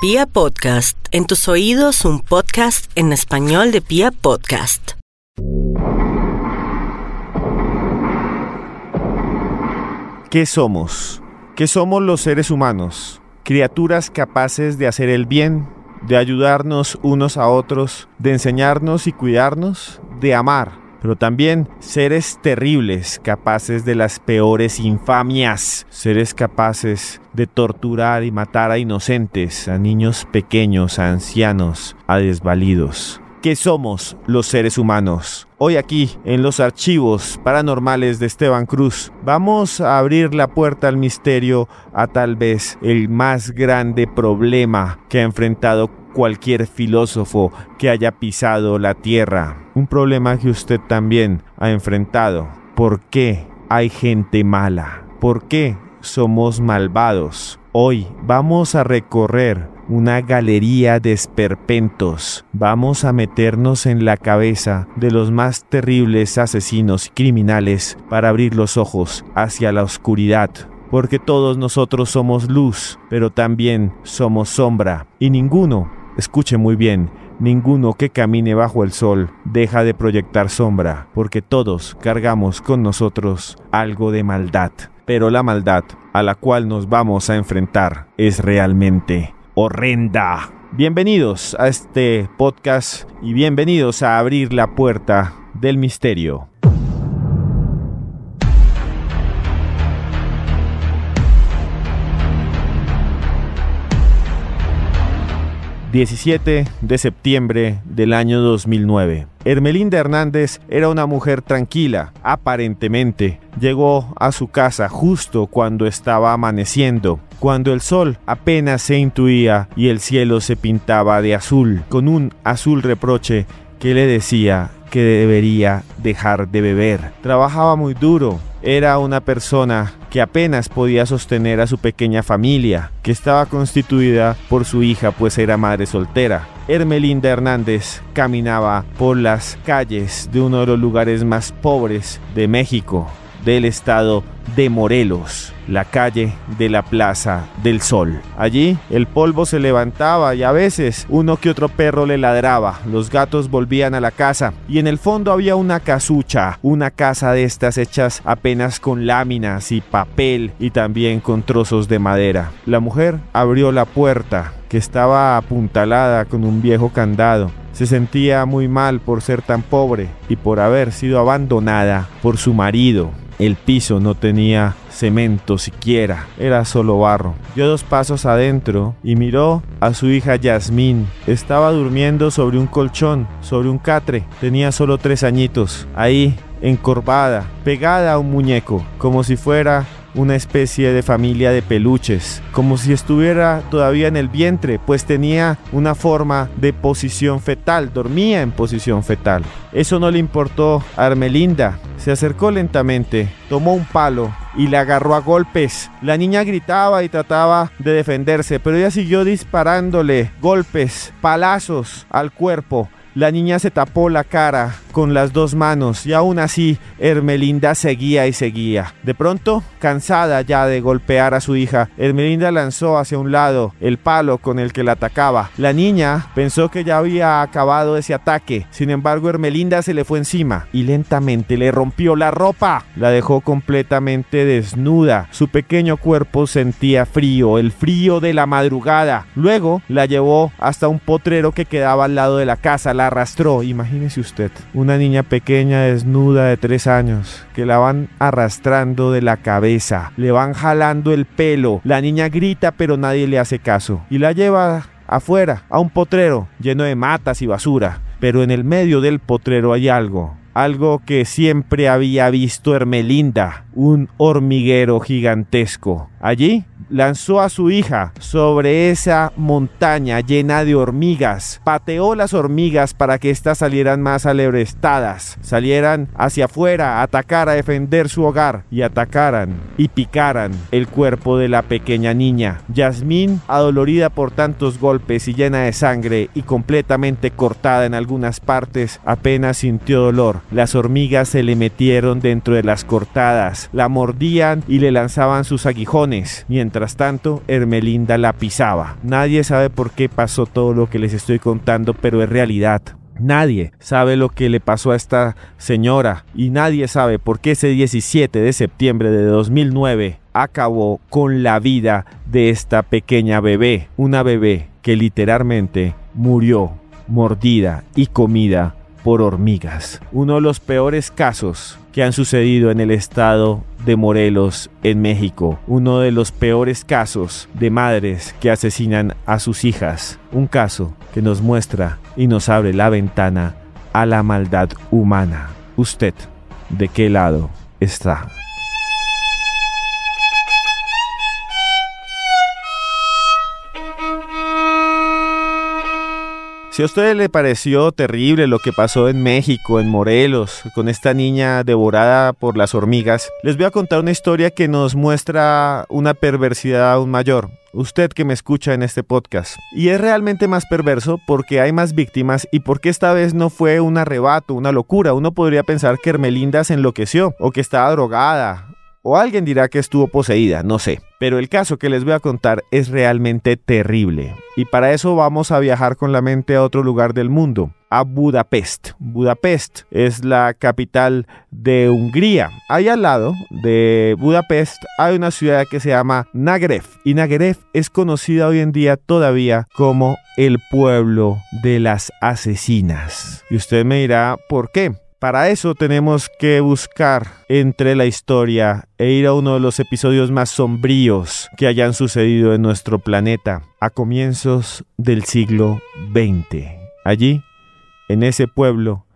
Pia Podcast, en tus oídos un podcast en español de Pia Podcast. ¿Qué somos? ¿Qué somos los seres humanos? Criaturas capaces de hacer el bien, de ayudarnos unos a otros, de enseñarnos y cuidarnos, de amar pero también seres terribles, capaces de las peores infamias, seres capaces de torturar y matar a inocentes, a niños pequeños, a ancianos, a desvalidos. ¿Qué somos los seres humanos? Hoy aquí, en los archivos paranormales de Esteban Cruz, vamos a abrir la puerta al misterio a tal vez el más grande problema que ha enfrentado cualquier filósofo que haya pisado la tierra. Un problema que usted también ha enfrentado. ¿Por qué hay gente mala? ¿Por qué somos malvados? Hoy vamos a recorrer una galería de esperpentos. Vamos a meternos en la cabeza de los más terribles asesinos y criminales para abrir los ojos hacia la oscuridad porque todos nosotros somos luz, pero también somos sombra, y ninguno Escuche muy bien, ninguno que camine bajo el sol deja de proyectar sombra, porque todos cargamos con nosotros algo de maldad. Pero la maldad a la cual nos vamos a enfrentar es realmente horrenda. Bienvenidos a este podcast y bienvenidos a abrir la puerta del misterio. 17 de septiembre del año 2009. Hermelinda Hernández era una mujer tranquila, aparentemente. Llegó a su casa justo cuando estaba amaneciendo, cuando el sol apenas se intuía y el cielo se pintaba de azul, con un azul reproche que le decía que debería dejar de beber. Trabajaba muy duro, era una persona que apenas podía sostener a su pequeña familia, que estaba constituida por su hija, pues era madre soltera. Hermelinda Hernández caminaba por las calles de uno de los lugares más pobres de México, del estado de Morelos, la calle de la Plaza del Sol. Allí el polvo se levantaba y a veces uno que otro perro le ladraba, los gatos volvían a la casa y en el fondo había una casucha, una casa de estas hechas apenas con láminas y papel y también con trozos de madera. La mujer abrió la puerta que estaba apuntalada con un viejo candado. Se sentía muy mal por ser tan pobre y por haber sido abandonada por su marido. El piso no tenía cemento siquiera, era solo barro. Dio dos pasos adentro y miró a su hija Yasmín. Estaba durmiendo sobre un colchón, sobre un catre. Tenía solo tres añitos. Ahí, encorvada, pegada a un muñeco, como si fuera una especie de familia de peluches, como si estuviera todavía en el vientre, pues tenía una forma de posición fetal, dormía en posición fetal. Eso no le importó a Armelinda, se acercó lentamente, tomó un palo y le agarró a golpes. La niña gritaba y trataba de defenderse, pero ella siguió disparándole golpes, palazos al cuerpo. La niña se tapó la cara con las dos manos y aún así Hermelinda seguía y seguía. De pronto, cansada ya de golpear a su hija, Hermelinda lanzó hacia un lado el palo con el que la atacaba. La niña pensó que ya había acabado ese ataque, sin embargo Hermelinda se le fue encima y lentamente le rompió la ropa. La dejó completamente desnuda. Su pequeño cuerpo sentía frío, el frío de la madrugada. Luego la llevó hasta un potrero que quedaba al lado de la casa. La arrastró. Imagínese usted, una niña pequeña desnuda de tres años, que la van arrastrando de la cabeza, le van jalando el pelo. La niña grita pero nadie le hace caso y la lleva afuera, a un potrero lleno de matas y basura. Pero en el medio del potrero hay algo, algo que siempre había visto Hermelinda, un hormiguero gigantesco. Allí lanzó a su hija sobre esa montaña llena de hormigas, pateó las hormigas para que éstas salieran más alebrestadas, salieran hacia afuera a atacar, a defender su hogar y atacaran y picaran el cuerpo de la pequeña niña. Yasmín, adolorida por tantos golpes y llena de sangre y completamente cortada en algunas partes, apenas sintió dolor. Las hormigas se le metieron dentro de las cortadas, la mordían y le lanzaban sus aguijones. Mientras tanto, Hermelinda la pisaba. Nadie sabe por qué pasó todo lo que les estoy contando, pero es realidad. Nadie sabe lo que le pasó a esta señora y nadie sabe por qué ese 17 de septiembre de 2009 acabó con la vida de esta pequeña bebé, una bebé que literalmente murió mordida y comida por hormigas. Uno de los peores casos que han sucedido en el estado de Morelos, en México. Uno de los peores casos de madres que asesinan a sus hijas. Un caso que nos muestra y nos abre la ventana a la maldad humana. ¿Usted de qué lado está? Si a usted le pareció terrible lo que pasó en México, en Morelos, con esta niña devorada por las hormigas, les voy a contar una historia que nos muestra una perversidad aún mayor. Usted que me escucha en este podcast. Y es realmente más perverso porque hay más víctimas y porque esta vez no fue un arrebato, una locura. Uno podría pensar que Hermelinda se enloqueció o que estaba drogada o alguien dirá que estuvo poseída, no sé. Pero el caso que les voy a contar es realmente terrible. Y para eso vamos a viajar con la mente a otro lugar del mundo, a Budapest. Budapest es la capital de Hungría. Ahí al lado de Budapest hay una ciudad que se llama Nagreb. Y Nagreb es conocida hoy en día todavía como el pueblo de las asesinas. Y usted me dirá, ¿por qué? Para eso tenemos que buscar entre la historia e ir a uno de los episodios más sombríos que hayan sucedido en nuestro planeta a comienzos del siglo XX. Allí, en ese pueblo,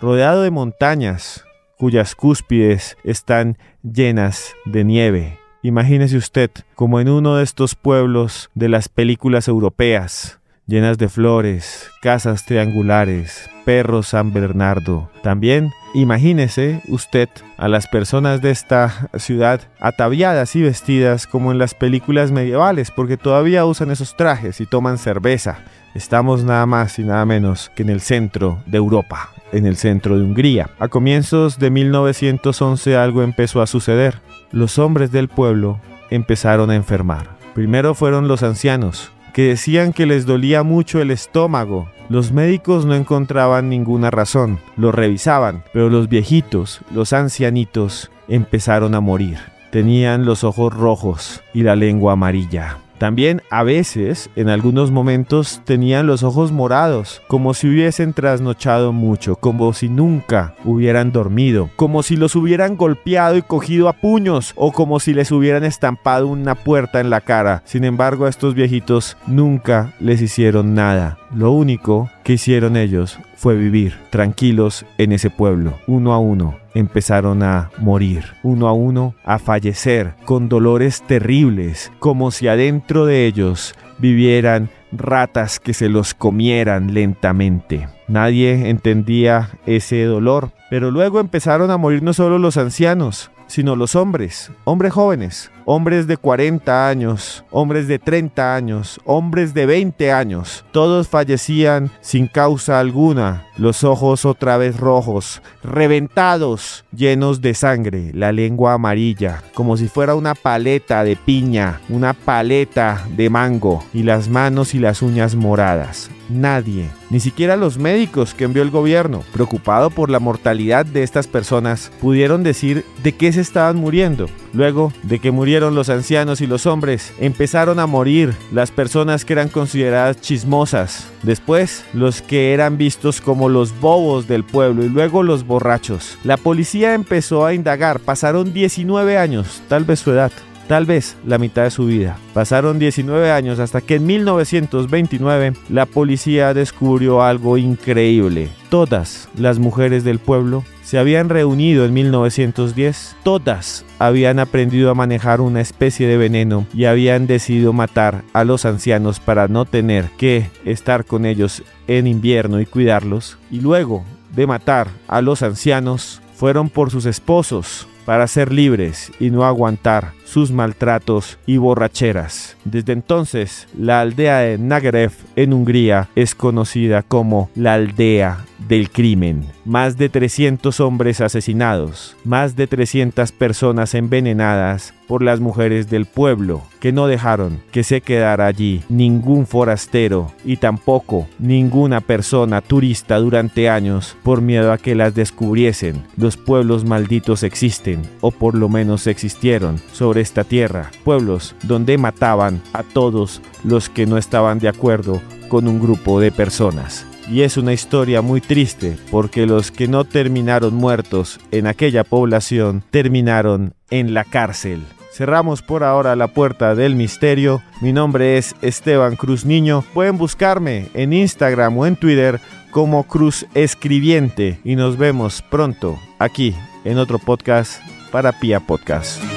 rodeado de montañas cuyas cúspides están llenas de nieve. Imagínese usted como en uno de estos pueblos de las películas europeas, llenas de flores, casas triangulares, perros San Bernardo. También imagínese usted a las personas de esta ciudad ataviadas y vestidas como en las películas medievales, porque todavía usan esos trajes y toman cerveza. Estamos nada más y nada menos que en el centro de Europa, en el centro de Hungría. A comienzos de 1911 algo empezó a suceder. Los hombres del pueblo empezaron a enfermar. Primero fueron los ancianos, que decían que les dolía mucho el estómago. Los médicos no encontraban ninguna razón, los revisaban, pero los viejitos, los ancianitos, empezaron a morir. Tenían los ojos rojos y la lengua amarilla. También a veces, en algunos momentos, tenían los ojos morados, como si hubiesen trasnochado mucho, como si nunca hubieran dormido, como si los hubieran golpeado y cogido a puños, o como si les hubieran estampado una puerta en la cara. Sin embargo, a estos viejitos nunca les hicieron nada. Lo único que hicieron ellos fue vivir tranquilos en ese pueblo, uno a uno. Empezaron a morir, uno a uno, a fallecer, con dolores terribles, como si adentro de ellos vivieran ratas que se los comieran lentamente. Nadie entendía ese dolor, pero luego empezaron a morir no solo los ancianos, sino los hombres, hombres jóvenes, hombres de 40 años, hombres de 30 años, hombres de 20 años. Todos fallecían sin causa alguna, los ojos otra vez rojos, reventados, llenos de sangre, la lengua amarilla, como si fuera una paleta de piña, una paleta de mango, y las manos y las uñas moradas. Nadie, ni siquiera los médicos que envió el gobierno, preocupado por la mortalidad de estas personas, pudieron decir de qué se estaban muriendo. Luego de que murieron los ancianos y los hombres, empezaron a morir las personas que eran consideradas chismosas. Después, los que eran vistos como los bobos del pueblo y luego los borrachos. La policía empezó a indagar. Pasaron 19 años, tal vez su edad tal vez la mitad de su vida. Pasaron 19 años hasta que en 1929 la policía descubrió algo increíble. Todas las mujeres del pueblo se habían reunido en 1910, todas habían aprendido a manejar una especie de veneno y habían decidido matar a los ancianos para no tener que estar con ellos en invierno y cuidarlos. Y luego de matar a los ancianos, fueron por sus esposos para ser libres y no aguantar sus maltratos y borracheras. Desde entonces, la aldea de Nagerev en Hungría es conocida como la aldea del crimen. Más de 300 hombres asesinados, más de 300 personas envenenadas por las mujeres del pueblo, que no dejaron que se quedara allí ningún forastero y tampoco ninguna persona turista durante años por miedo a que las descubriesen. Los pueblos malditos existen, o por lo menos existieron, sobre esta tierra, pueblos donde mataban a todos los que no estaban de acuerdo con un grupo de personas. Y es una historia muy triste porque los que no terminaron muertos en aquella población terminaron en la cárcel. Cerramos por ahora la puerta del misterio. Mi nombre es Esteban Cruz Niño. Pueden buscarme en Instagram o en Twitter como Cruz Escribiente y nos vemos pronto aquí en otro podcast para Pia Podcast.